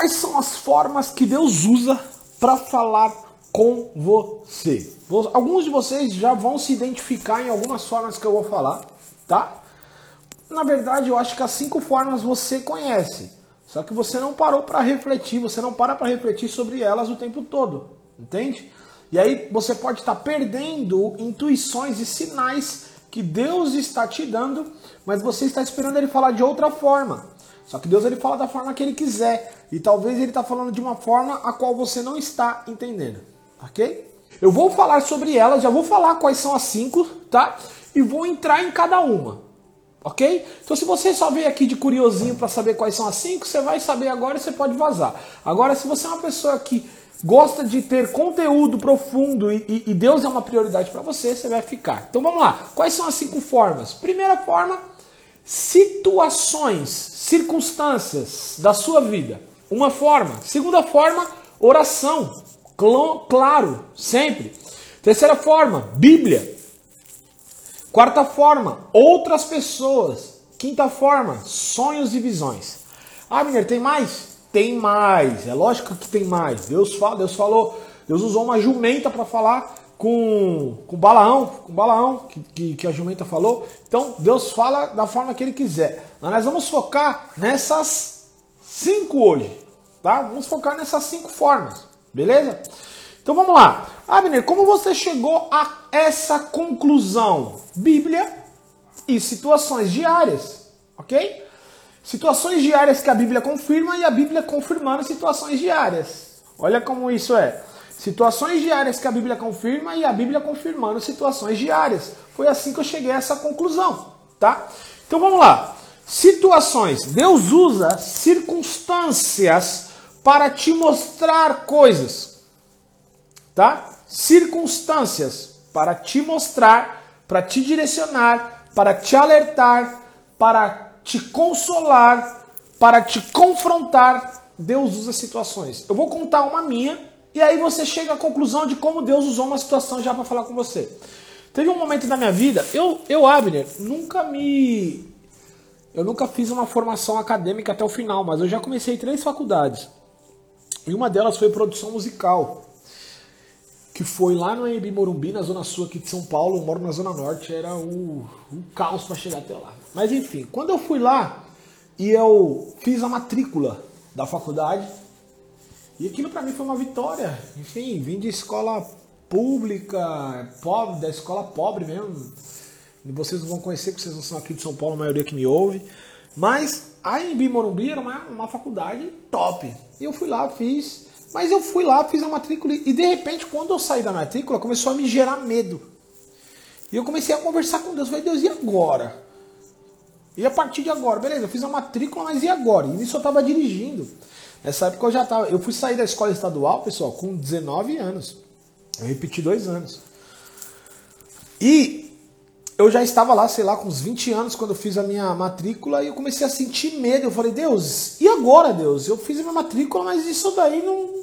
Quais são as formas que Deus usa para falar com você? Alguns de vocês já vão se identificar em algumas formas que eu vou falar, tá? Na verdade, eu acho que as cinco formas você conhece. Só que você não parou para refletir, você não para para refletir sobre elas o tempo todo, entende? E aí você pode estar perdendo intuições e sinais que Deus está te dando, mas você está esperando ele falar de outra forma. Só que Deus ele fala da forma que ele quiser. E talvez ele está falando de uma forma a qual você não está entendendo. Ok? Eu vou falar sobre elas, já vou falar quais são as cinco, tá? E vou entrar em cada uma. Ok? Então, se você só veio aqui de curiosinho para saber quais são as cinco, você vai saber agora e você pode vazar. Agora, se você é uma pessoa que gosta de ter conteúdo profundo e, e, Deus é uma prioridade para você, você vai ficar. Então, vamos lá. Quais são as cinco formas? Primeira forma, situações, circunstâncias da sua vida. Uma forma. Segunda forma, oração. Claro, sempre. Terceira forma, Bíblia. Quarta forma, outras pessoas. Quinta forma, sonhos e visões. Ah, Miner, tem mais? Tem mais. É lógico que tem mais. Deus fala, Deus falou, Deus usou uma jumenta para falar com, com Balaão, com Balaão, que, que, que, a jumenta falou. Então, Deus fala da forma que ele quiser. Mas nós vamos focar nessas cinco hoje, tá? Vamos focar nessas cinco formas, beleza? Então vamos lá. Abner, como você chegou a essa conclusão? Bíblia e situações diárias, ok? Situações diárias que a Bíblia confirma e a Bíblia confirmando situações diárias. Olha como isso é. Situações diárias que a Bíblia confirma e a Bíblia confirmando situações diárias. Foi assim que eu cheguei a essa conclusão, tá? Então vamos lá. Situações. Deus usa circunstâncias para te mostrar coisas tá? Circunstâncias para te mostrar, para te direcionar, para te alertar, para te consolar, para te confrontar. Deus usa situações. Eu vou contar uma minha e aí você chega à conclusão de como Deus usou uma situação já para falar com você. Teve um momento na minha vida, eu, eu Abner, nunca me. Eu nunca fiz uma formação acadêmica até o final, mas eu já comecei três faculdades. E uma delas foi produção musical que foi lá no Embi Morumbi, na zona sul aqui de São Paulo, eu moro na zona norte, era o, o caos para chegar até lá. Mas enfim, quando eu fui lá e eu fiz a matrícula da faculdade, e aquilo para mim foi uma vitória. Enfim, vim de escola pública, pobre, da escola pobre mesmo. E vocês vão conhecer, porque vocês não são aqui de São Paulo, a maioria que me ouve. Mas a Embi Morumbi era uma, uma faculdade top. E eu fui lá, fiz mas eu fui lá, fiz a matrícula e de repente, quando eu saí da matrícula, começou a me gerar medo. E eu comecei a conversar com Deus. Eu falei, Deus, e agora? E a partir de agora? Beleza, eu fiz a matrícula, mas e agora? E nisso eu estava dirigindo. Nessa época eu já estava. Eu fui sair da escola estadual, pessoal, com 19 anos. Eu repeti dois anos. E eu já estava lá, sei lá, com uns 20 anos quando eu fiz a minha matrícula e eu comecei a sentir medo. Eu falei, Deus, e agora, Deus? Eu fiz a minha matrícula, mas isso daí não,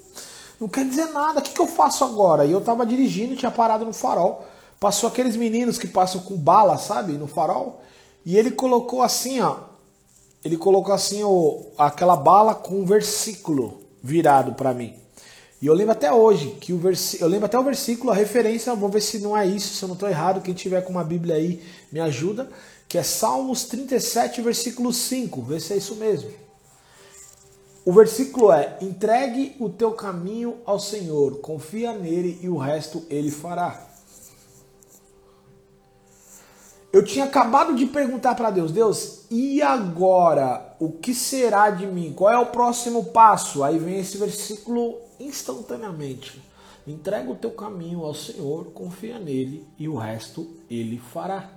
não quer dizer nada. O que, que eu faço agora? E eu estava dirigindo, tinha parado no farol. Passou aqueles meninos que passam com bala, sabe, no farol. E ele colocou assim, ó. Ele colocou assim ó, aquela bala com um versículo virado para mim. E eu lembro até hoje que o versículo, eu lembro até o versículo, a referência, vou ver se não é isso, se eu não estou errado, quem tiver com uma Bíblia aí me ajuda, que é Salmos 37, versículo 5, vê se é isso mesmo. O versículo é: entregue o teu caminho ao Senhor, confia nele e o resto ele fará. Eu tinha acabado de perguntar para Deus, Deus, e agora? O que será de mim? Qual é o próximo passo? Aí vem esse versículo instantaneamente. Entrega o teu caminho ao Senhor, confia nele e o resto ele fará.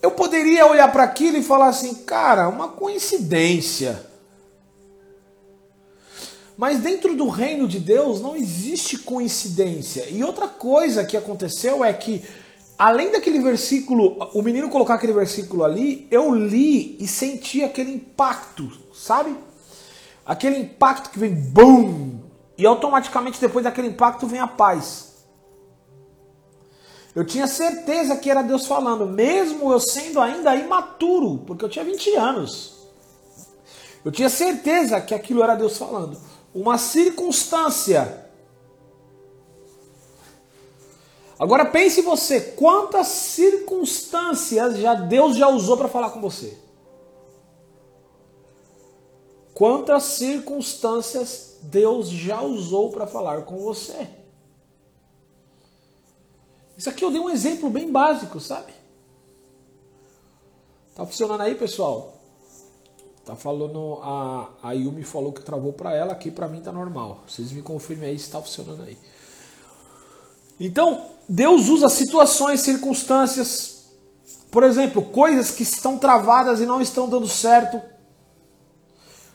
Eu poderia olhar para aquilo e falar assim, cara, uma coincidência. Mas dentro do reino de Deus não existe coincidência. E outra coisa que aconteceu é que, além daquele versículo, o menino colocar aquele versículo ali, eu li e senti aquele impacto, sabe? Aquele impacto que vem BUM! E automaticamente depois daquele impacto vem a paz. Eu tinha certeza que era Deus falando, mesmo eu sendo ainda imaturo, porque eu tinha 20 anos. Eu tinha certeza que aquilo era Deus falando. Uma circunstância. Agora pense você, quantas circunstâncias já Deus já usou para falar com você? Quantas circunstâncias Deus já usou para falar com você? Isso aqui eu dei um exemplo bem básico, sabe? Tá funcionando aí, pessoal? Tá falando a a Yumi falou que travou para ela, aqui para mim tá normal. Vocês me confirmem aí se tá funcionando aí. Então, Deus usa situações, circunstâncias, por exemplo, coisas que estão travadas e não estão dando certo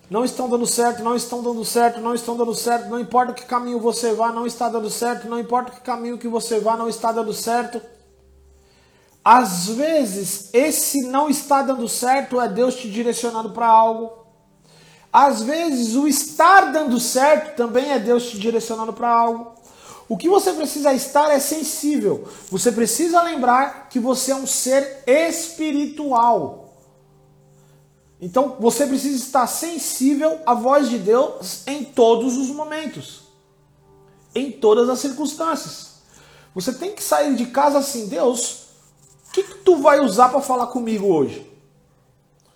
não estão dando certo, não estão dando certo, não estão dando certo, não importa que caminho você vá, não está dando certo, não importa que caminho que você vá, não está dando certo. Às vezes, esse não está dando certo é Deus te direcionando para algo. Às vezes, o estar dando certo também é Deus te direcionando para algo. O que você precisa estar é sensível. Você precisa lembrar que você é um ser espiritual. Então você precisa estar sensível à voz de Deus em todos os momentos, em todas as circunstâncias. Você tem que sair de casa assim, Deus, o que, que tu vai usar para falar comigo hoje?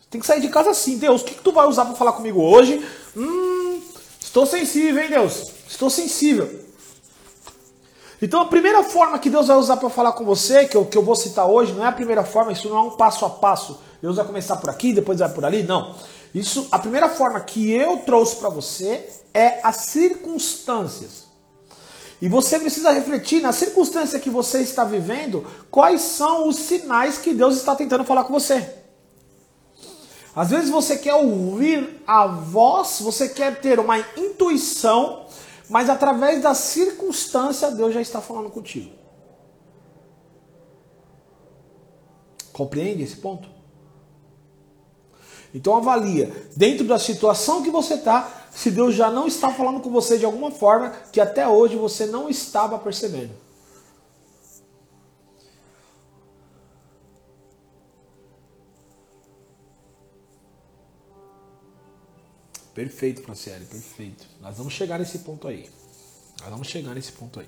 Tem que sair de casa assim, Deus, o que, que tu vai usar para falar comigo hoje? Hum, estou sensível, hein, Deus? Estou sensível. Então a primeira forma que Deus vai usar para falar com você, que eu, que eu vou citar hoje, não é a primeira forma, isso não é um passo a passo Deus vai começar por aqui, depois vai por ali. Não. Isso, a primeira forma que eu trouxe para você é as circunstâncias. E você precisa refletir na circunstância que você está vivendo, quais são os sinais que Deus está tentando falar com você. Às vezes você quer ouvir a voz, você quer ter uma intuição, mas através da circunstância Deus já está falando contigo. Compreende esse ponto? Então avalia, dentro da situação que você está, se Deus já não está falando com você de alguma forma que até hoje você não estava percebendo. Perfeito, Franciele, perfeito. Nós vamos chegar nesse ponto aí. Nós vamos chegar nesse ponto aí.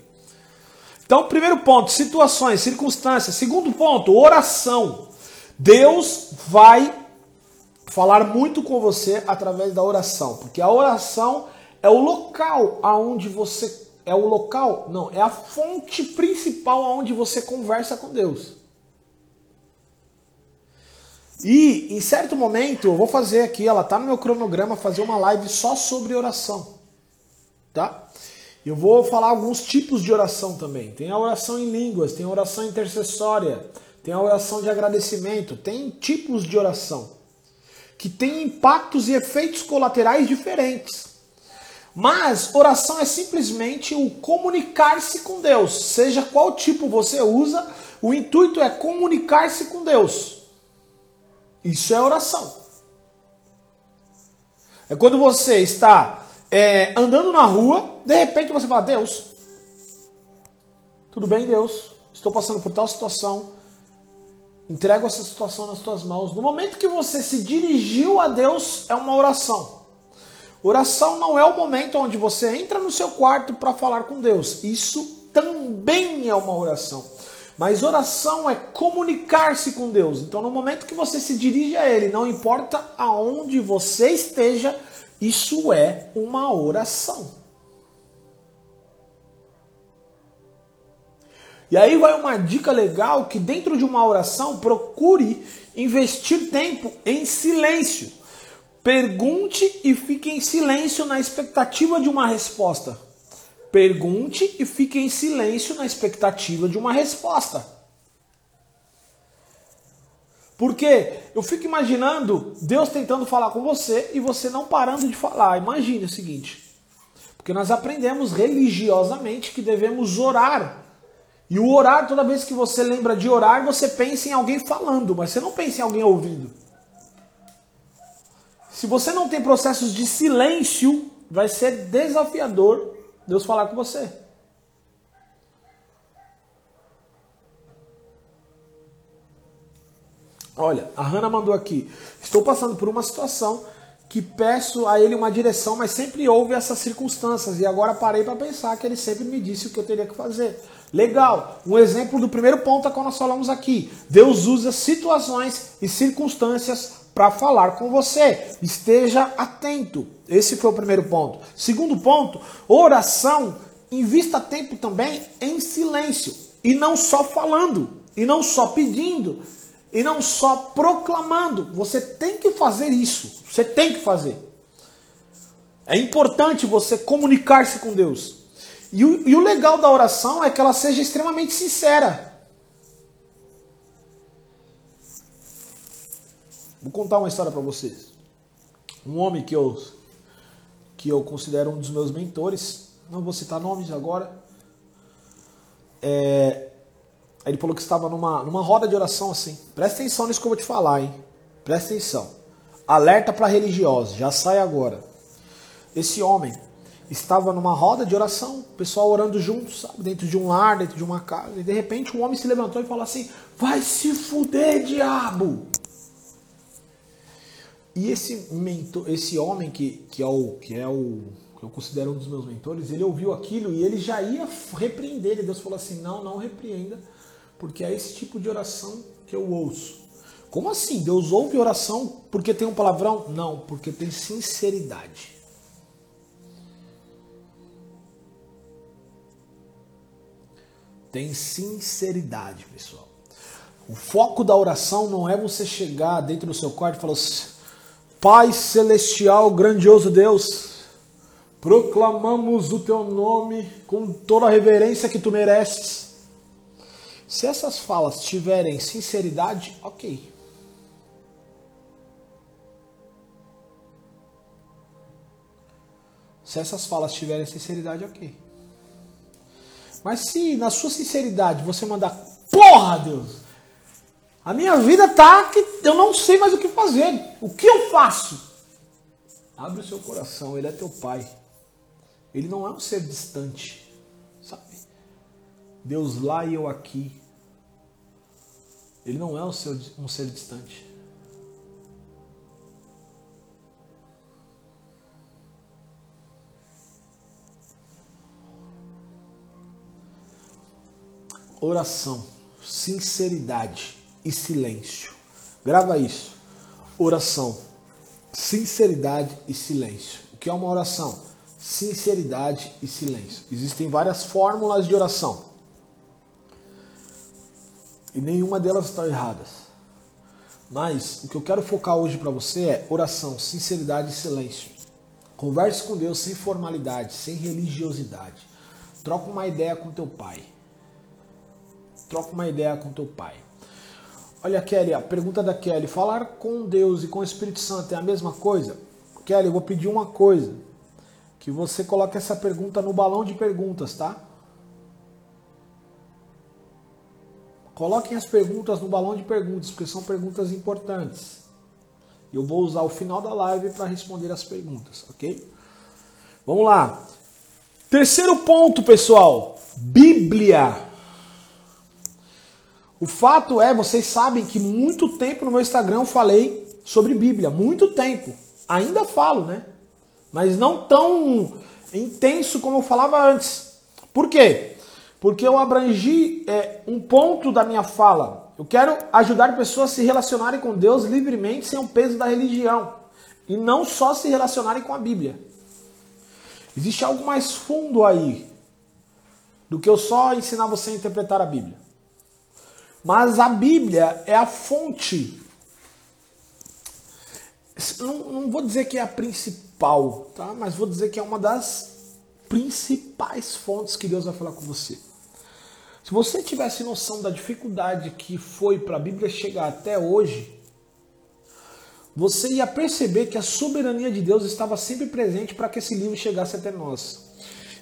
Então, primeiro ponto, situações, circunstâncias. Segundo ponto, oração. Deus vai falar muito com você através da oração, porque a oração é o local aonde você é o local, não, é a fonte principal aonde você conversa com Deus. E em certo momento eu vou fazer aqui, ela tá no meu cronograma fazer uma live só sobre oração. Tá? Eu vou falar alguns tipos de oração também. Tem a oração em línguas, tem a oração intercessória, tem a oração de agradecimento, tem tipos de oração que tem impactos e efeitos colaterais diferentes. Mas oração é simplesmente o comunicar-se com Deus, seja qual tipo você usa, o intuito é comunicar-se com Deus. Isso é oração. É quando você está é, andando na rua, de repente você fala: Deus, tudo bem, Deus? Estou passando por tal situação, Entrego essa situação nas tuas mãos. No momento que você se dirigiu a Deus, é uma oração. Oração não é o momento onde você entra no seu quarto para falar com Deus. Isso também é uma oração. Mas oração é comunicar-se com Deus. Então, no momento que você se dirige a Ele, não importa aonde você esteja, isso é uma oração. E aí vai uma dica legal que dentro de uma oração procure investir tempo em silêncio. Pergunte e fique em silêncio na expectativa de uma resposta. Pergunte e fique em silêncio na expectativa de uma resposta. Porque eu fico imaginando Deus tentando falar com você e você não parando de falar. Imagine o seguinte: porque nós aprendemos religiosamente que devemos orar e o orar, toda vez que você lembra de orar, você pensa em alguém falando, mas você não pensa em alguém ouvindo. Se você não tem processos de silêncio, vai ser desafiador Deus falar com você. Olha, a Hanna mandou aqui. Estou passando por uma situação que peço a ele uma direção, mas sempre houve essas circunstâncias. E agora parei para pensar que ele sempre me disse o que eu teria que fazer. Legal. Um exemplo do primeiro ponto é quando nós falamos aqui. Deus usa situações e circunstâncias para falar com você. Esteja atento. Esse foi o primeiro ponto. Segundo ponto, oração. Invista tempo também em silêncio. E não só falando. E não só pedindo e não só proclamando. Você tem que fazer isso. Você tem que fazer. É importante você comunicar-se com Deus. E o, e o legal da oração é que ela seja extremamente sincera. Vou contar uma história para vocês. Um homem que eu que eu considero um dos meus mentores, não vou citar nomes agora, é, ele falou que estava numa, numa roda de oração assim. Presta atenção nisso que eu vou te falar, hein? Presta atenção. Alerta para religiosos, já sai agora. Esse homem estava numa roda de oração, o pessoal orando juntos, sabe? Dentro de um lar, dentro de uma casa. E de repente um homem se levantou e falou assim: Vai se fuder, diabo! E esse mentor, esse homem que, que é o que é o que eu considero um dos meus mentores, ele ouviu aquilo e ele já ia repreender. E Deus falou assim: Não, não repreenda porque é esse tipo de oração que eu ouço. Como assim? Deus ouve oração porque tem um palavrão? Não, porque tem sinceridade. Tem sinceridade, pessoal. O foco da oração não é você chegar dentro do seu quarto e falar assim, Pai celestial, grandioso Deus, proclamamos o teu nome com toda a reverência que tu mereces. Se essas falas tiverem sinceridade, ok. Se essas falas tiverem sinceridade, ok. Mas se na sua sinceridade você mandar, porra, Deus, a minha vida tá que eu não sei mais o que fazer. O que eu faço? Abre o seu coração, ele é teu pai. Ele não é um ser distante. Deus lá e eu aqui. Ele não é um ser, um ser distante. Oração, sinceridade e silêncio. Grava isso. Oração, sinceridade e silêncio. O que é uma oração? Sinceridade e silêncio. Existem várias fórmulas de oração. E nenhuma delas está erradas. Mas o que eu quero focar hoje para você é oração, sinceridade e silêncio. Converse com Deus sem formalidade, sem religiosidade. Troca uma ideia com teu pai. Troca uma ideia com teu pai. Olha, Kelly, a pergunta da Kelly: falar com Deus e com o Espírito Santo é a mesma coisa? Kelly, eu vou pedir uma coisa: que você coloque essa pergunta no balão de perguntas, tá? Coloquem as perguntas no balão de perguntas, porque são perguntas importantes. Eu vou usar o final da live para responder as perguntas, ok? Vamos lá. Terceiro ponto, pessoal: Bíblia. O fato é, vocês sabem que muito tempo no meu Instagram eu falei sobre Bíblia, muito tempo. Ainda falo, né? Mas não tão intenso como eu falava antes. Por quê? porque eu abrangi é, um ponto da minha fala. Eu quero ajudar pessoas a se relacionarem com Deus livremente sem o peso da religião e não só se relacionarem com a Bíblia. Existe algo mais fundo aí do que eu só ensinar você a interpretar a Bíblia. Mas a Bíblia é a fonte. Não, não vou dizer que é a principal, tá? Mas vou dizer que é uma das principais fontes que Deus vai falar com você. Se você tivesse noção da dificuldade que foi para a Bíblia chegar até hoje, você ia perceber que a soberania de Deus estava sempre presente para que esse livro chegasse até nós.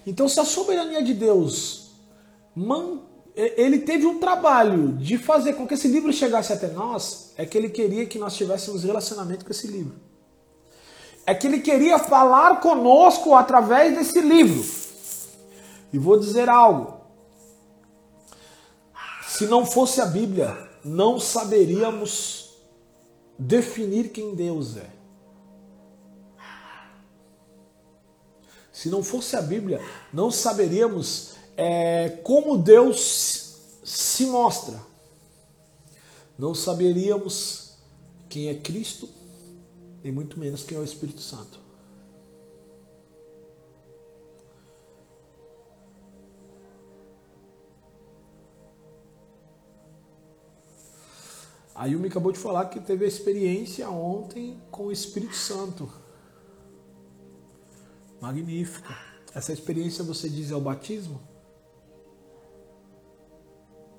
Então, se a soberania de Deus ele teve um trabalho de fazer com que esse livro chegasse até nós, é que ele queria que nós tivéssemos relacionamento com esse livro. É que ele queria falar conosco através desse livro. E vou dizer algo. Se não fosse a Bíblia, não saberíamos definir quem Deus é. Se não fosse a Bíblia, não saberíamos é, como Deus se mostra. Não saberíamos quem é Cristo e muito menos quem é o Espírito Santo. A Yumi acabou de falar que teve a experiência ontem com o Espírito Santo. Magnífica. Essa experiência você diz é o batismo?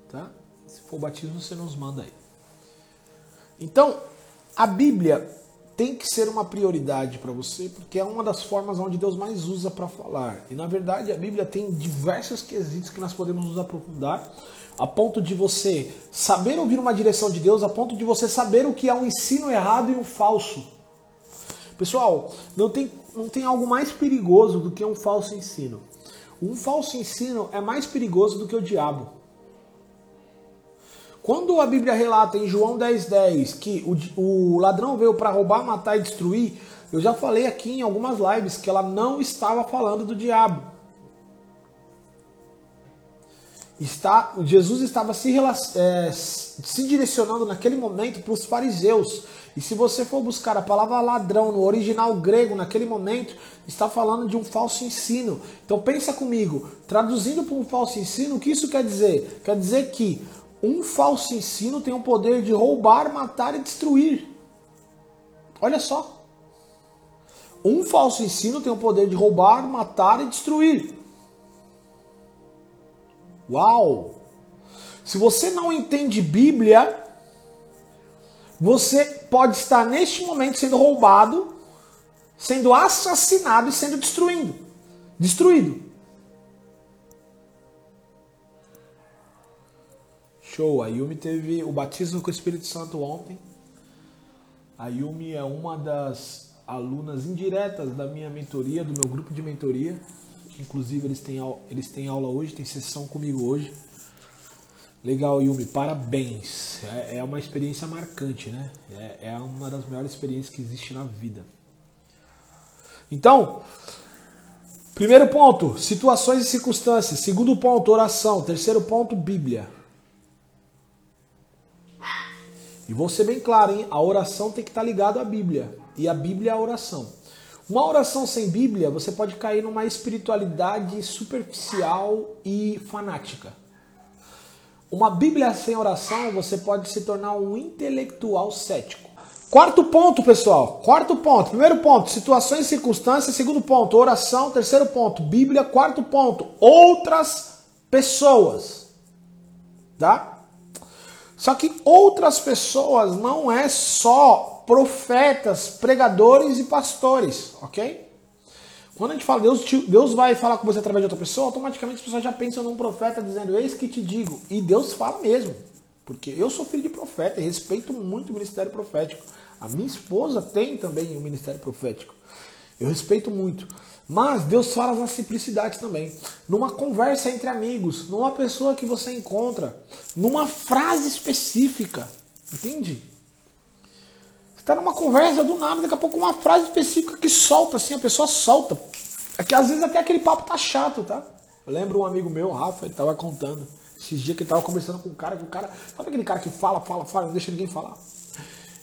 Tá? Se for batismo, você nos manda aí. Então, a Bíblia tem que ser uma prioridade para você, porque é uma das formas onde Deus mais usa para falar. E na verdade, a Bíblia tem diversos quesitos que nós podemos nos aprofundar a ponto de você saber ouvir uma direção de Deus, a ponto de você saber o que é um ensino errado e um falso. Pessoal, não tem, não tem algo mais perigoso do que um falso ensino. Um falso ensino é mais perigoso do que o diabo. Quando a Bíblia relata em João 10,10 10, que o, o ladrão veio para roubar, matar e destruir, eu já falei aqui em algumas lives que ela não estava falando do diabo está, Jesus estava se, é, se direcionando naquele momento para os fariseus. E se você for buscar a palavra ladrão no original grego, naquele momento, está falando de um falso ensino. Então pensa comigo, traduzindo para um falso ensino, o que isso quer dizer? Quer dizer que um falso ensino tem o poder de roubar, matar e destruir. Olha só. Um falso ensino tem o poder de roubar, matar e destruir. Uau! Se você não entende Bíblia, você pode estar neste momento sendo roubado, sendo assassinado e sendo destruído. Destruído. Show. A Yumi teve o batismo com o Espírito Santo ontem. A Yumi é uma das alunas indiretas da minha mentoria, do meu grupo de mentoria. Inclusive, eles têm, eles têm aula hoje, tem sessão comigo hoje. Legal, Yumi, parabéns. É, é uma experiência marcante, né? É, é uma das melhores experiências que existe na vida. Então, primeiro ponto, situações e circunstâncias. Segundo ponto, oração. Terceiro ponto, Bíblia. E vou ser bem claro, hein? A oração tem que estar ligada à Bíblia. E a Bíblia é a oração. Uma oração sem Bíblia, você pode cair numa espiritualidade superficial e fanática. Uma Bíblia sem oração, você pode se tornar um intelectual cético. Quarto ponto, pessoal. Quarto ponto. Primeiro ponto, situações e circunstâncias. Segundo ponto, oração. Terceiro ponto, Bíblia. Quarto ponto, outras pessoas. Tá? Só que outras pessoas não é só profetas, pregadores e pastores, ok? Quando a gente fala Deus, Deus vai falar com você através de outra pessoa, automaticamente as pessoas já pensam num profeta dizendo, eis que te digo. E Deus fala mesmo. Porque eu sou filho de profeta e respeito muito o ministério profético. A minha esposa tem também o um ministério profético. Eu respeito muito. Mas Deus fala na simplicidade também. Numa conversa entre amigos, numa pessoa que você encontra, numa frase específica. Entende? tá numa conversa do nada, daqui a pouco uma frase específica que solta, assim, a pessoa solta. É que às vezes até aquele papo tá chato, tá? Eu lembro um amigo meu, Rafa, ele tava contando. Esses dias que ele tava conversando com um cara, que o cara. Sabe aquele cara que fala, fala, fala, não deixa ninguém falar?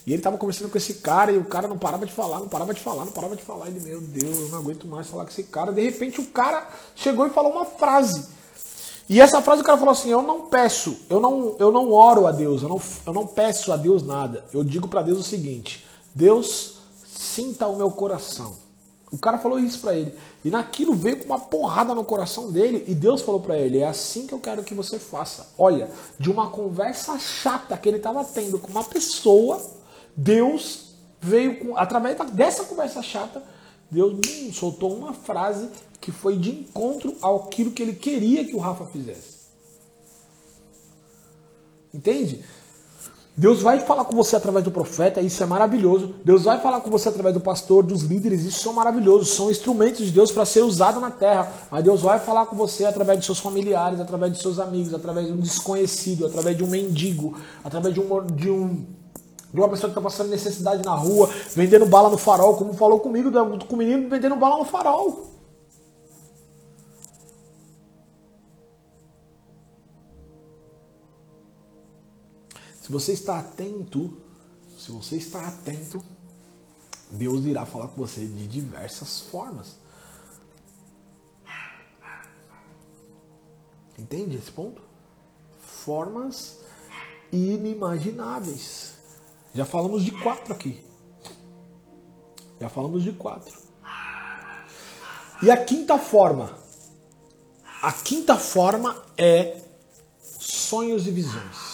E ele tava conversando com esse cara e o cara não parava de falar, não parava de falar, não parava de falar. Ele, meu Deus, eu não aguento mais falar com esse cara. De repente o cara chegou e falou uma frase. E essa frase o cara falou assim: Eu não peço, eu não, eu não oro a Deus, eu não, eu não peço a Deus nada. Eu digo para Deus o seguinte: Deus, sinta o meu coração. O cara falou isso para ele. E naquilo veio com uma porrada no coração dele. E Deus falou para ele: É assim que eu quero que você faça. Olha, de uma conversa chata que ele estava tendo com uma pessoa, Deus veio com, através dessa conversa chata, Deus hum, soltou uma frase que foi de encontro àquilo que ele queria que o Rafa fizesse. Entende? Deus vai falar com você através do profeta, isso é maravilhoso. Deus vai falar com você através do pastor, dos líderes, isso é maravilhoso. São instrumentos de Deus para ser usado na terra. Mas Deus vai falar com você através de seus familiares, através de seus amigos, através de um desconhecido, através de um mendigo, através de um, de um de uma pessoa que está passando necessidade na rua, vendendo bala no farol, como falou comigo, com o menino vendendo bala no farol. Se você está atento, se você está atento, Deus irá falar com você de diversas formas. Entende esse ponto? Formas inimagináveis. Já falamos de quatro aqui. Já falamos de quatro. E a quinta forma. A quinta forma é sonhos e visões.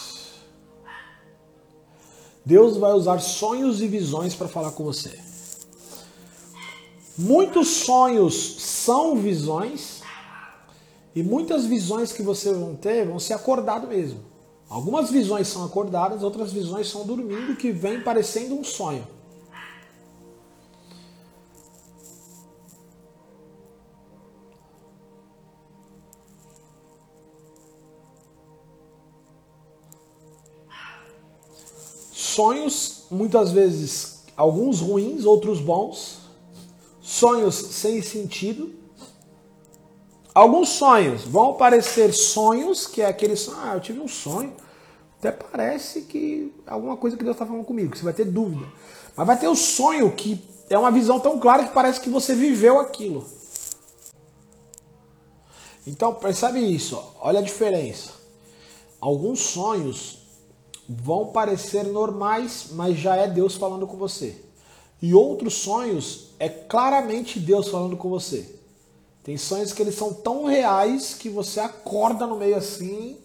Deus vai usar sonhos e visões para falar com você. Muitos sonhos são visões e muitas visões que você vão ter vão ser acordado mesmo. Algumas visões são acordadas, outras visões são dormindo que vem parecendo um sonho. Sonhos, muitas vezes, alguns ruins, outros bons. Sonhos sem sentido. Alguns sonhos vão parecer sonhos, que é aquele sonho, ah, eu tive um sonho. Até parece que alguma coisa que Deus está falando comigo, você vai ter dúvida. Mas vai ter o sonho que é uma visão tão clara que parece que você viveu aquilo. Então, percebe isso, olha a diferença. Alguns sonhos vão parecer normais, mas já é Deus falando com você. E outros sonhos é claramente Deus falando com você. Tem sonhos que eles são tão reais que você acorda no meio assim.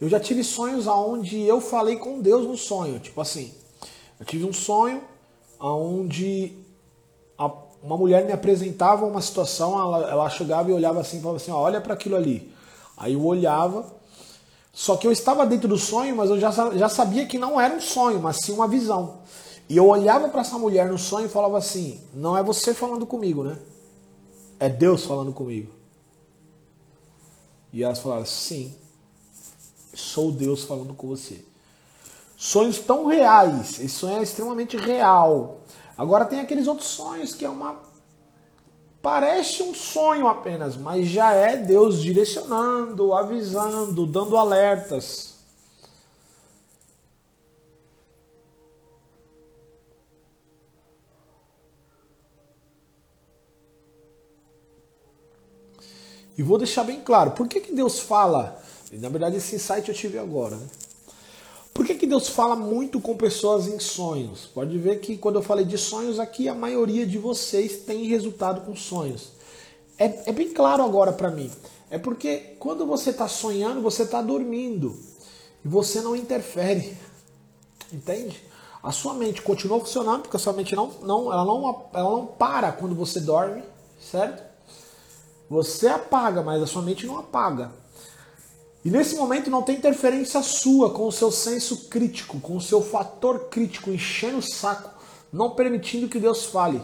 Eu já tive sonhos aonde eu falei com Deus no sonho, tipo assim, eu tive um sonho aonde uma mulher me apresentava uma situação, ela, ela chegava e olhava assim, falava assim, olha para aquilo ali. Aí eu olhava só que eu estava dentro do sonho, mas eu já, já sabia que não era um sonho, mas sim uma visão. E eu olhava para essa mulher no sonho e falava assim: Não é você falando comigo, né? É Deus falando comigo. E elas falaram: Sim, sou Deus falando com você. Sonhos tão reais, esse sonho é extremamente real. Agora tem aqueles outros sonhos que é uma Parece um sonho apenas, mas já é Deus direcionando, avisando, dando alertas. E vou deixar bem claro, por que, que Deus fala? Na verdade, esse insight eu tive agora. Né? Por que, que Deus fala muito com pessoas em sonhos? Pode ver que quando eu falei de sonhos aqui, a maioria de vocês tem resultado com sonhos. É, é bem claro agora para mim. É porque quando você está sonhando, você está dormindo. E você não interfere. Entende? A sua mente continua funcionando, porque a sua mente não, não, ela não, ela não para quando você dorme, certo? Você apaga, mas a sua mente não apaga. E nesse momento não tem interferência sua com o seu senso crítico, com o seu fator crítico enchendo o saco, não permitindo que Deus fale.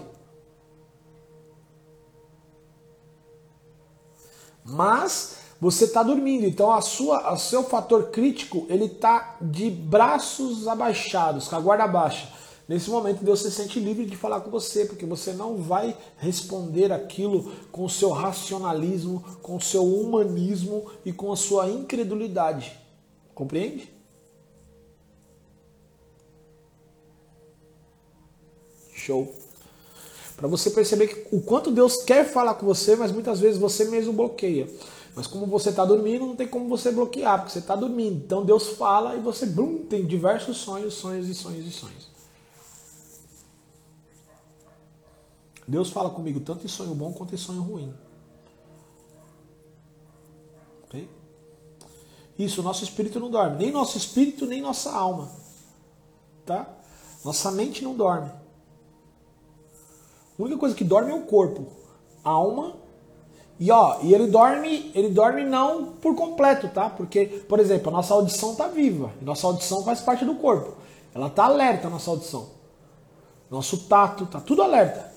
Mas você está dormindo, então a sua, o seu fator crítico ele está de braços abaixados, com a guarda baixa. Nesse momento, Deus se sente livre de falar com você, porque você não vai responder aquilo com o seu racionalismo, com o seu humanismo e com a sua incredulidade. Compreende? Show. Para você perceber que, o quanto Deus quer falar com você, mas muitas vezes você mesmo bloqueia. Mas como você está dormindo, não tem como você bloquear, porque você está dormindo. Então Deus fala e você brum, tem diversos sonhos, sonhos e sonhos e sonhos. Deus fala comigo tanto em sonho bom quanto em sonho ruim. Okay? Isso, nosso espírito não dorme. Nem nosso espírito, nem nossa alma. Tá? Nossa mente não dorme. A única coisa que dorme é o corpo. A alma. E ó, e ele dorme, ele dorme não por completo, tá? Porque, por exemplo, a nossa audição tá viva. Nossa audição faz parte do corpo. Ela tá alerta a nossa audição. Nosso tato, tá tudo alerta.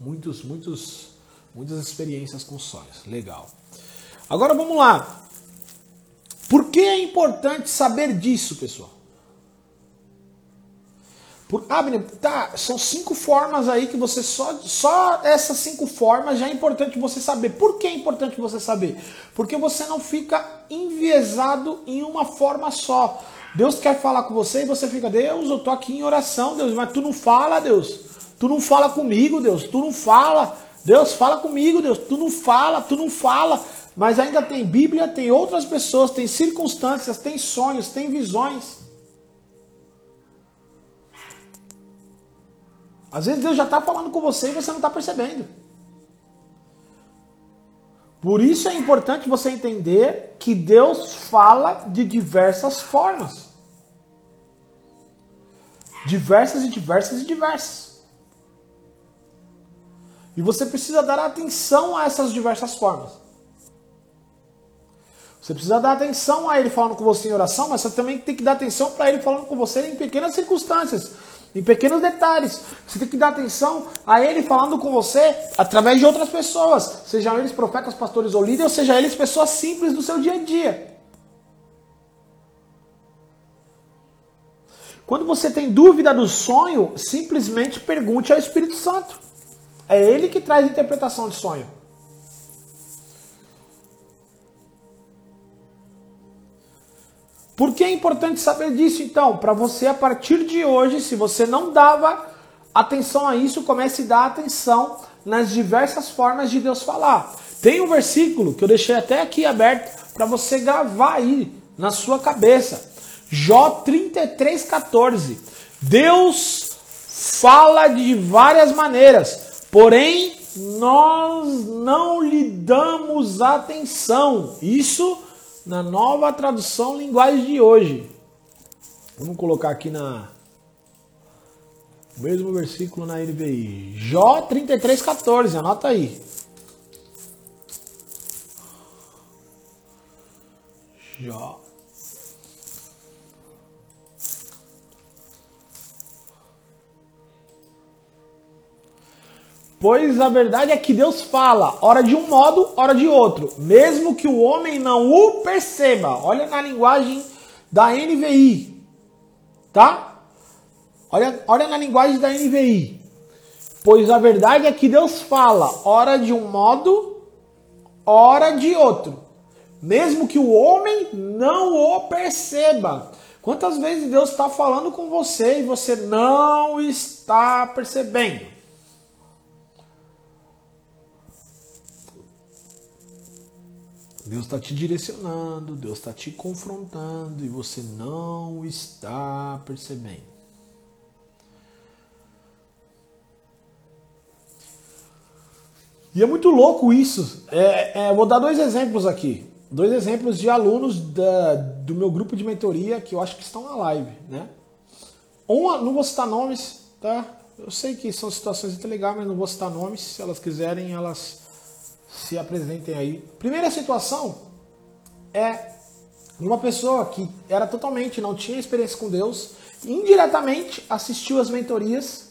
Muitos, muitos, muitas experiências com sonhos. Legal. Agora vamos lá. Por que é importante saber disso, pessoal? Por, ah, tá, são cinco formas aí que você só. Só essas cinco formas já é importante você saber. Por que é importante você saber? Porque você não fica enviesado em uma forma só. Deus quer falar com você e você fica, Deus, eu tô aqui em oração, Deus, mas tu não fala, Deus. Tu não fala comigo, Deus. Tu não fala. Deus, fala comigo, Deus. Tu não fala, tu não fala. Mas ainda tem Bíblia, tem outras pessoas, tem circunstâncias, tem sonhos, tem visões. Às vezes Deus já está falando com você e você não está percebendo. Por isso é importante você entender que Deus fala de diversas formas. Diversas e diversas e diversas. E você precisa dar atenção a essas diversas formas. Você precisa dar atenção a ele falando com você em oração, mas você também tem que dar atenção para ele falando com você em pequenas circunstâncias em pequenos detalhes. Você tem que dar atenção a ele falando com você através de outras pessoas, sejam eles profetas, pastores ou líderes, ou seja eles pessoas simples do seu dia a dia. Quando você tem dúvida do sonho, simplesmente pergunte ao Espírito Santo. É ele que traz a interpretação de sonho. Por que é importante saber disso então? Para você, a partir de hoje, se você não dava atenção a isso, comece a dar atenção nas diversas formas de Deus falar. Tem um versículo que eu deixei até aqui aberto para você gravar aí na sua cabeça. Jó 33,14. Deus fala de várias maneiras, porém nós não lhe damos atenção. Isso na nova tradução linguagem de hoje. Vamos colocar aqui na mesmo versículo na NVI. Jó 33:14, anota aí. Jó Pois a verdade é que Deus fala, hora de um modo, hora de outro, mesmo que o homem não o perceba. Olha na linguagem da NVI, tá? Olha, olha na linguagem da NVI. Pois a verdade é que Deus fala, hora de um modo, hora de outro, mesmo que o homem não o perceba. Quantas vezes Deus está falando com você e você não está percebendo? Deus está te direcionando, Deus está te confrontando e você não está percebendo. E é muito louco isso. É, é, vou dar dois exemplos aqui. Dois exemplos de alunos da, do meu grupo de mentoria que eu acho que estão na live. Né? Um, não vou citar nomes, tá? Eu sei que são situações legais, mas não vou citar nomes. Se elas quiserem, elas se apresentem aí. Primeira situação é uma pessoa que era totalmente, não tinha experiência com Deus, indiretamente assistiu as mentorias.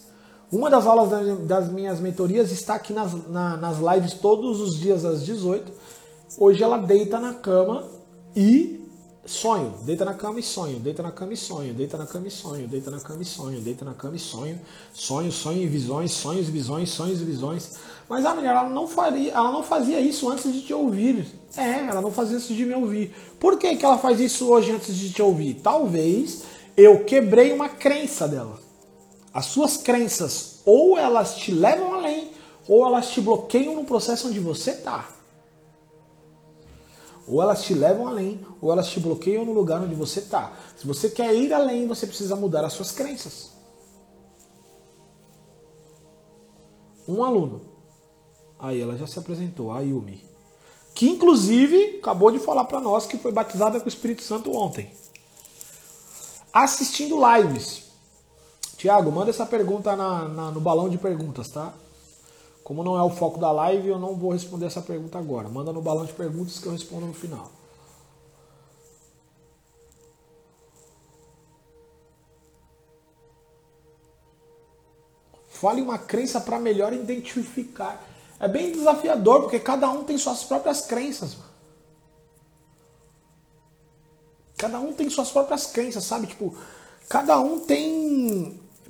Uma das aulas das minhas mentorias está aqui nas, na, nas lives todos os dias às 18. Hoje ela deita na cama e sonho, deita na cama e sonho, deita na cama e sonho, deita na cama e sonho, deita na cama e sonho, deita na cama e sonho, sonho, sonho e visões, sonhos visões, sonhos e visões. Mas a mulher ela não faria, ela não fazia isso antes de te ouvir. É, ela não fazia isso de me ouvir. Por que, que ela faz isso hoje antes de te ouvir? Talvez eu quebrei uma crença dela. As suas crenças ou elas te levam além, ou elas te bloqueiam no processo onde você está. Ou elas te levam além, ou elas te bloqueiam no lugar onde você está. Se você quer ir além, você precisa mudar as suas crenças. Um aluno. Aí ela já se apresentou, a Yumi. Que inclusive acabou de falar para nós que foi batizada com o Espírito Santo ontem. Assistindo lives. Tiago, manda essa pergunta na, na, no balão de perguntas, tá? Como não é o foco da live, eu não vou responder essa pergunta agora. Manda no balão de perguntas que eu respondo no final. Fale uma crença para melhor identificar. É bem desafiador, porque cada um tem suas próprias crenças. Cada um tem suas próprias crenças, sabe? Tipo, cada um tem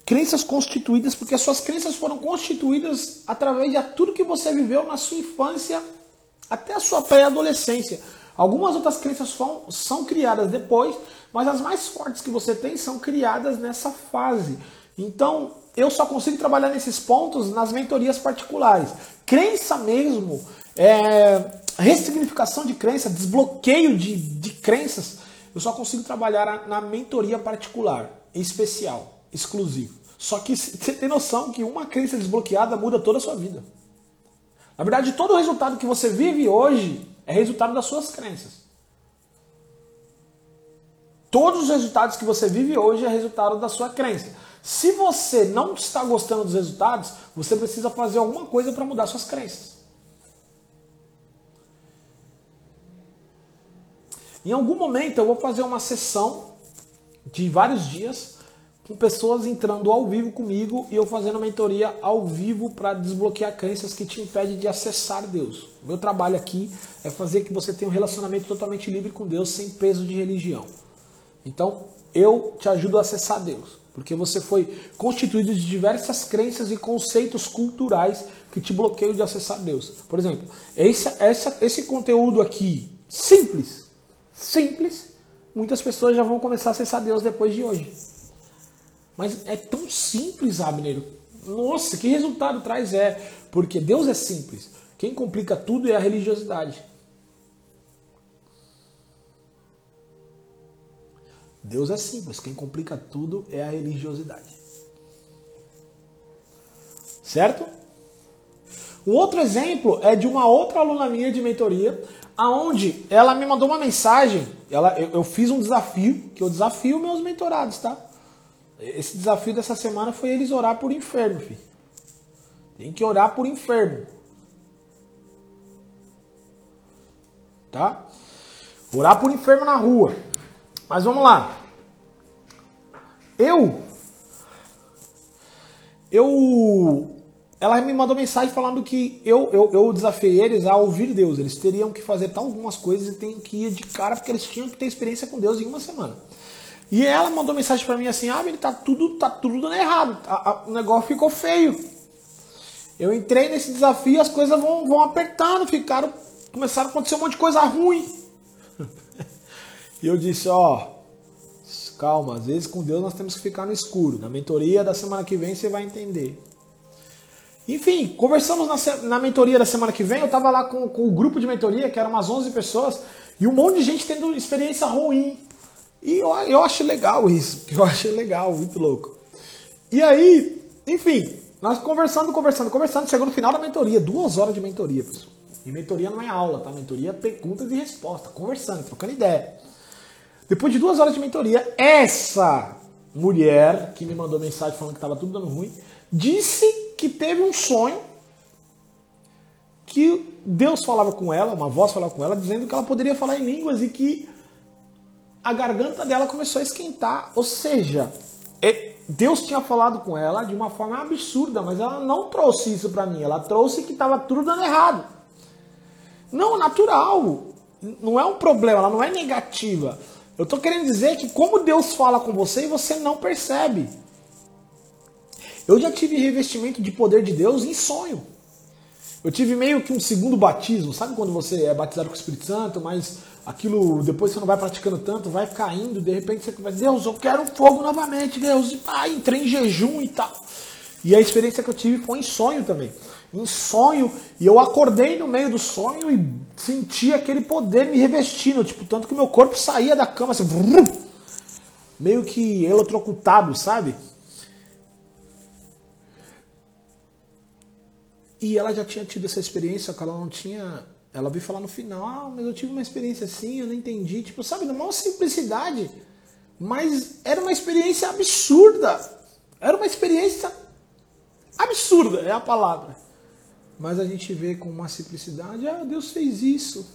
crenças constituídas, porque as suas crenças foram constituídas através de tudo que você viveu na sua infância até a sua pré-adolescência. Algumas outras crenças são, são criadas depois, mas as mais fortes que você tem são criadas nessa fase. Então, eu só consigo trabalhar nesses pontos nas mentorias particulares. Crença mesmo, é, ressignificação de crença, desbloqueio de, de crenças, eu só consigo trabalhar na mentoria particular, especial, exclusivo. Só que você tem noção que uma crença desbloqueada muda toda a sua vida. Na verdade, todo o resultado que você vive hoje é resultado das suas crenças. Todos os resultados que você vive hoje é resultado da sua crença. Se você não está gostando dos resultados, você precisa fazer alguma coisa para mudar suas crenças. Em algum momento eu vou fazer uma sessão de vários dias com pessoas entrando ao vivo comigo e eu fazendo mentoria ao vivo para desbloquear crenças que te impedem de acessar Deus. O meu trabalho aqui é fazer que você tenha um relacionamento totalmente livre com Deus, sem peso de religião. Então, eu te ajudo a acessar Deus, porque você foi constituído de diversas crenças e conceitos culturais que te bloqueiam de acessar Deus. Por exemplo, esse, essa, esse conteúdo aqui, simples, simples, muitas pessoas já vão começar a acessar Deus depois de hoje. Mas é tão simples, Abner. Nossa, que resultado traz é? Porque Deus é simples. Quem complica tudo é a religiosidade. Deus é simples, quem complica tudo é a religiosidade. Certo? Um outro exemplo é de uma outra aluna minha de mentoria, aonde ela me mandou uma mensagem, ela, eu, eu fiz um desafio, que eu desafio meus mentorados, tá? Esse desafio dessa semana foi eles orar por enfermo, filho. Tem que orar por enfermo. Tá? Orar por enfermo na rua. Mas vamos lá. Eu. Eu. Ela me mandou mensagem falando que eu, eu, eu desafiei eles a ouvir Deus. Eles teriam que fazer tal algumas coisas e tem que ir de cara porque eles tinham que ter experiência com Deus em uma semana. E ela mandou mensagem para mim assim: Ah, ele tá tudo, tá tudo dando errado. A, a, o negócio ficou feio. Eu entrei nesse desafio, as coisas vão, vão apertando, ficaram. Começaram a acontecer um monte de coisa ruim. e eu disse, ó, calma, às vezes com Deus nós temos que ficar no escuro. Na mentoria da semana que vem você vai entender. Enfim, conversamos na, na mentoria da semana que vem. Eu estava lá com, com o grupo de mentoria, que eram umas 11 pessoas, e um monte de gente tendo experiência ruim. E eu, eu acho legal isso, eu achei legal, muito louco. E aí, enfim, nós conversando, conversando, conversando, chegou no final da mentoria, duas horas de mentoria, pessoal. E mentoria não é aula, tá? Mentoria é perguntas e respostas, conversando, trocando ideia. Depois de duas horas de mentoria, essa mulher que me mandou mensagem falando que estava tudo dando ruim, disse que teve um sonho que Deus falava com ela, uma voz falava com ela, dizendo que ela poderia falar em línguas e que a garganta dela começou a esquentar. Ou seja, é, Deus tinha falado com ela de uma forma absurda, mas ela não trouxe isso para mim. Ela trouxe que estava tudo dando errado. Não, natural. Não é um problema, ela não é negativa. Eu estou querendo dizer que como Deus fala com você e você não percebe. Eu já tive revestimento de poder de Deus em sonho. Eu tive meio que um segundo batismo, sabe quando você é batizado com o Espírito Santo, mas aquilo depois você não vai praticando tanto, vai caindo, de repente você vai, Deus, eu quero fogo novamente, Deus, e pá, entrei em jejum e tal. E a experiência que eu tive foi em sonho também em sonho, e eu acordei no meio do sonho e senti aquele poder me revestindo, tipo, tanto que meu corpo saía da cama assim, meio que eletrocutado, sabe? E ela já tinha tido essa experiência, que ela não tinha. Ela veio falar no final, ah, mas eu tive uma experiência assim, eu não entendi. Tipo, sabe, numa simplicidade. Mas era uma experiência absurda. Era uma experiência absurda, é a palavra. Mas a gente vê com uma simplicidade, ah, Deus fez isso.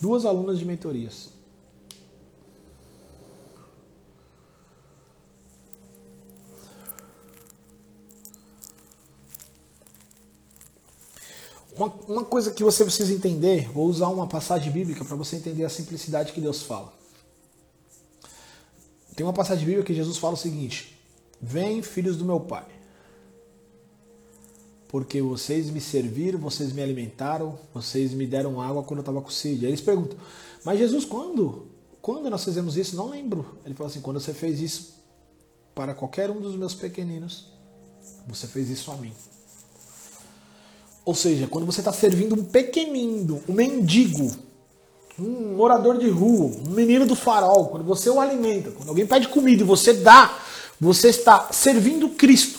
Duas alunas de mentorias. Uma, uma, coisa que você precisa entender, vou usar uma passagem bíblica para você entender a simplicidade que Deus fala. Tem uma passagem bíblica que Jesus fala o seguinte: Vem, filhos do meu pai, porque vocês me serviram, vocês me alimentaram, vocês me deram água quando eu estava com sede. Aí eles perguntam: Mas Jesus, quando? Quando nós fizemos isso? Não lembro. Ele fala assim: Quando você fez isso para qualquer um dos meus pequeninos, você fez isso a mim. Ou seja, quando você está servindo um pequenino, um mendigo, um morador de rua, um menino do farol, quando você o alimenta, quando alguém pede comida e você dá, você está servindo Cristo.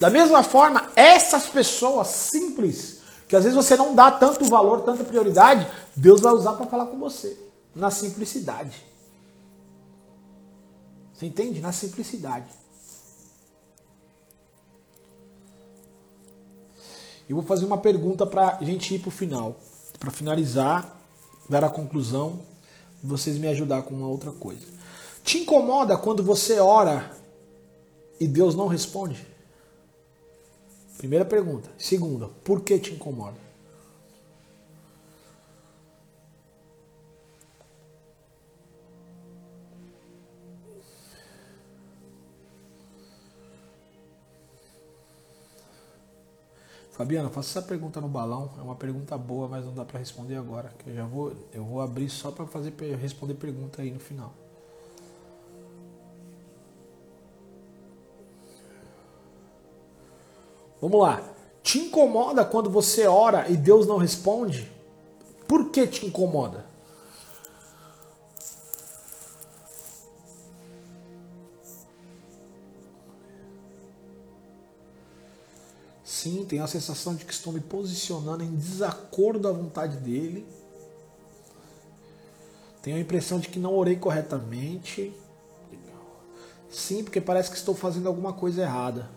Da mesma forma, essas pessoas simples, que às vezes você não dá tanto valor, tanta prioridade, Deus vai usar para falar com você, na simplicidade. Você entende? Na simplicidade. Eu vou fazer uma pergunta para a gente ir para o final, para finalizar dar a conclusão vocês me ajudar com uma outra coisa. Te incomoda quando você ora e Deus não responde? Primeira pergunta. Segunda, por que te incomoda? Fabiana, faça essa pergunta no balão. É uma pergunta boa, mas não dá para responder agora. Que eu já vou, eu vou abrir só para fazer responder pergunta aí no final. Vamos lá. Te incomoda quando você ora e Deus não responde? Por que te incomoda? Sim, tenho a sensação de que estou me posicionando em desacordo à vontade dele. Tenho a impressão de que não orei corretamente. Sim, porque parece que estou fazendo alguma coisa errada.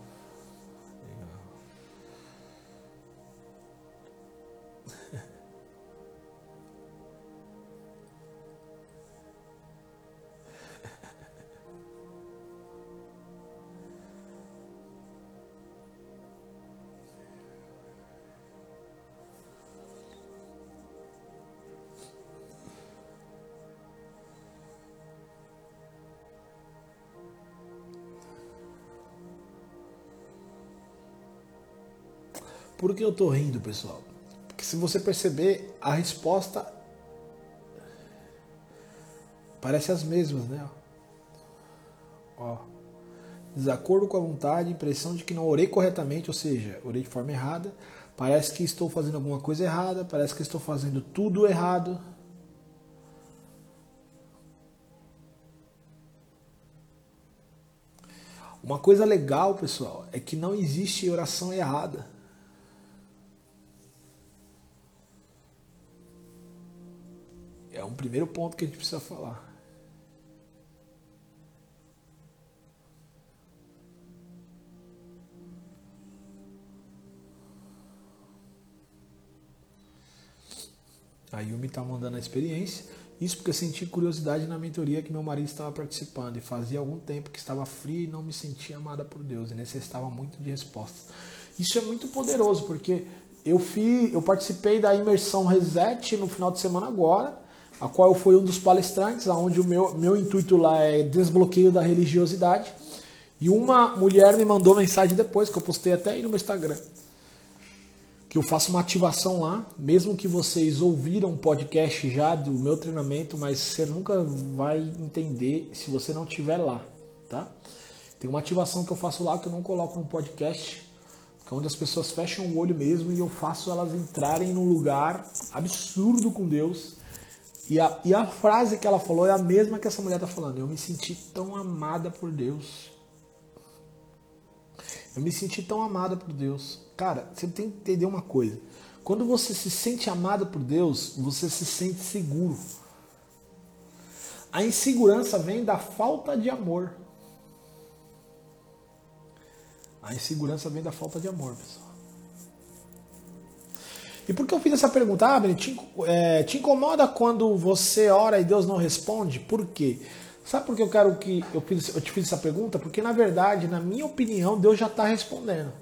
Por que eu tô rindo, pessoal? Porque se você perceber, a resposta parece as mesmas, né? Ó. Desacordo com a vontade, impressão de que não orei corretamente, ou seja, orei de forma errada. Parece que estou fazendo alguma coisa errada, parece que estou fazendo tudo errado. Uma coisa legal, pessoal, é que não existe oração errada. É um primeiro ponto que a gente precisa falar. A Yumi está mandando a experiência. Isso porque eu senti curiosidade na mentoria que meu marido estava participando e fazia algum tempo que estava frio e não me sentia amada por Deus e necessitava muito de respostas. Isso é muito poderoso porque eu fui, eu participei da imersão Reset no final de semana agora a qual eu fui um dos palestrantes, onde o meu, meu intuito lá é desbloqueio da religiosidade. E uma mulher me mandou mensagem depois, que eu postei até aí no meu Instagram, que eu faço uma ativação lá, mesmo que vocês ouviram um podcast já do meu treinamento, mas você nunca vai entender se você não estiver lá, tá? Tem uma ativação que eu faço lá que eu não coloco no podcast, que é onde as pessoas fecham o olho mesmo e eu faço elas entrarem num lugar absurdo com Deus e a, e a frase que ela falou é a mesma que essa mulher está falando. Eu me senti tão amada por Deus. Eu me senti tão amada por Deus. Cara, você tem que entender uma coisa. Quando você se sente amada por Deus, você se sente seguro. A insegurança vem da falta de amor. A insegurança vem da falta de amor, pessoal. E por que eu fiz essa pergunta? Ah, te, é, te incomoda quando você ora e Deus não responde? Por quê? Sabe por que eu quero que eu, fiz, eu te fiz essa pergunta? Porque na verdade, na minha opinião, Deus já está respondendo.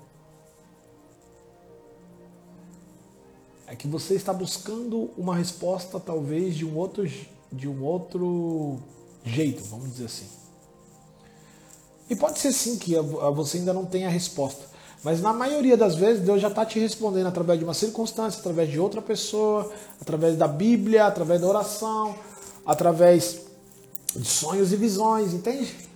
É que você está buscando uma resposta talvez de um outro de um outro jeito, vamos dizer assim. E pode ser sim que você ainda não tenha a resposta. Mas na maioria das vezes Deus já está te respondendo através de uma circunstância, através de outra pessoa, através da Bíblia, através da oração, através de sonhos e visões, entende?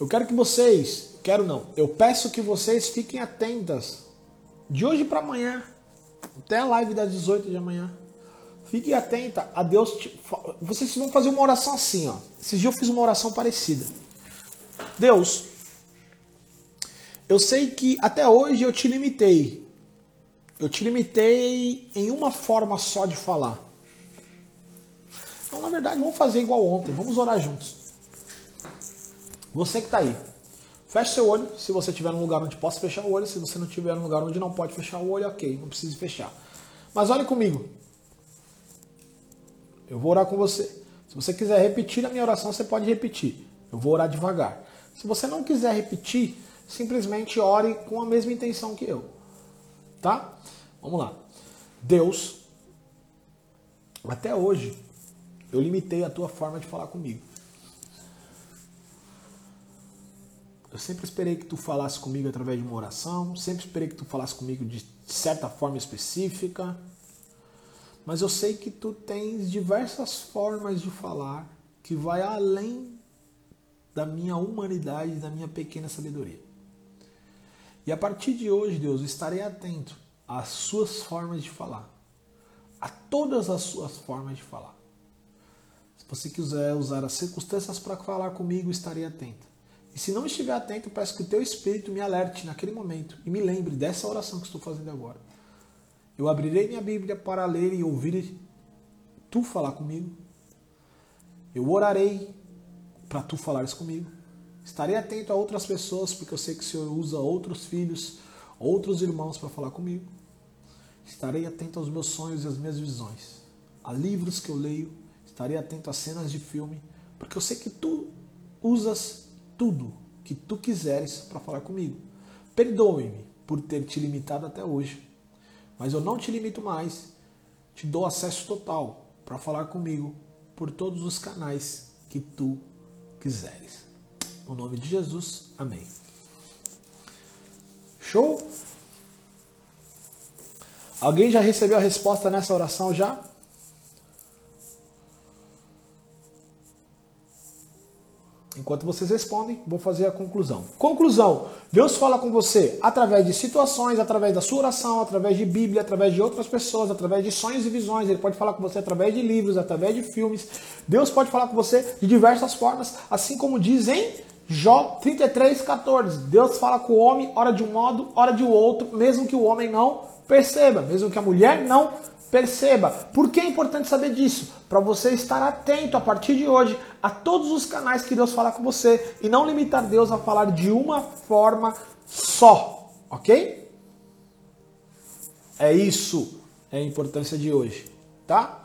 Eu quero que vocês, quero não, eu peço que vocês fiquem atentas de hoje para amanhã, até a live das 18 de amanhã. Fiquem atenta a Deus. Te, vocês vão fazer uma oração assim, ó. Esses dias eu fiz uma oração parecida. Deus, eu sei que até hoje eu te limitei. Eu te limitei em uma forma só de falar. Então, na verdade, vamos fazer igual ontem. Vamos orar juntos. Você que está aí, feche seu olho. Se você estiver num lugar onde possa fechar o olho, se você não estiver num lugar onde não pode fechar o olho, ok, não precisa fechar. Mas olhe comigo. Eu vou orar com você. Se você quiser repetir a minha oração, você pode repetir. Eu vou orar devagar. Se você não quiser repetir, simplesmente ore com a mesma intenção que eu. Tá? Vamos lá. Deus, até hoje, eu limitei a tua forma de falar comigo. Eu sempre esperei que tu falasse comigo através de uma oração, sempre esperei que tu falasse comigo de certa forma específica. Mas eu sei que tu tens diversas formas de falar que vai além da minha humanidade, da minha pequena sabedoria. E a partir de hoje, Deus, eu estarei atento às suas formas de falar, a todas as suas formas de falar. Se você quiser usar as circunstâncias para falar comigo, estarei atento. E se não estiver atento, peço que o teu espírito me alerte naquele momento e me lembre dessa oração que estou fazendo agora. Eu abrirei minha Bíblia para ler e ouvir tu falar comigo. Eu orarei para tu falares comigo. Estarei atento a outras pessoas, porque eu sei que o Senhor usa outros filhos, outros irmãos para falar comigo. Estarei atento aos meus sonhos e às minhas visões, a livros que eu leio. Estarei atento a cenas de filme, porque eu sei que tu usas tudo que tu quiseres para falar comigo. Perdoe-me por ter te limitado até hoje, mas eu não te limito mais. Te dou acesso total para falar comigo por todos os canais que tu quiseres. No nome de Jesus, amém. Show? Alguém já recebeu a resposta nessa oração já? Enquanto vocês respondem, vou fazer a conclusão. Conclusão: Deus fala com você através de situações, através da sua oração, através de Bíblia, através de outras pessoas, através de sonhos e visões. Ele pode falar com você através de livros, através de filmes. Deus pode falar com você de diversas formas, assim como diz em Jó 33, 14. Deus fala com o homem, hora de um modo, hora de outro, mesmo que o homem não perceba, mesmo que a mulher não Perceba, por que é importante saber disso? Para você estar atento a partir de hoje a todos os canais que Deus fala com você e não limitar Deus a falar de uma forma só, ok? É isso, é a importância de hoje, tá?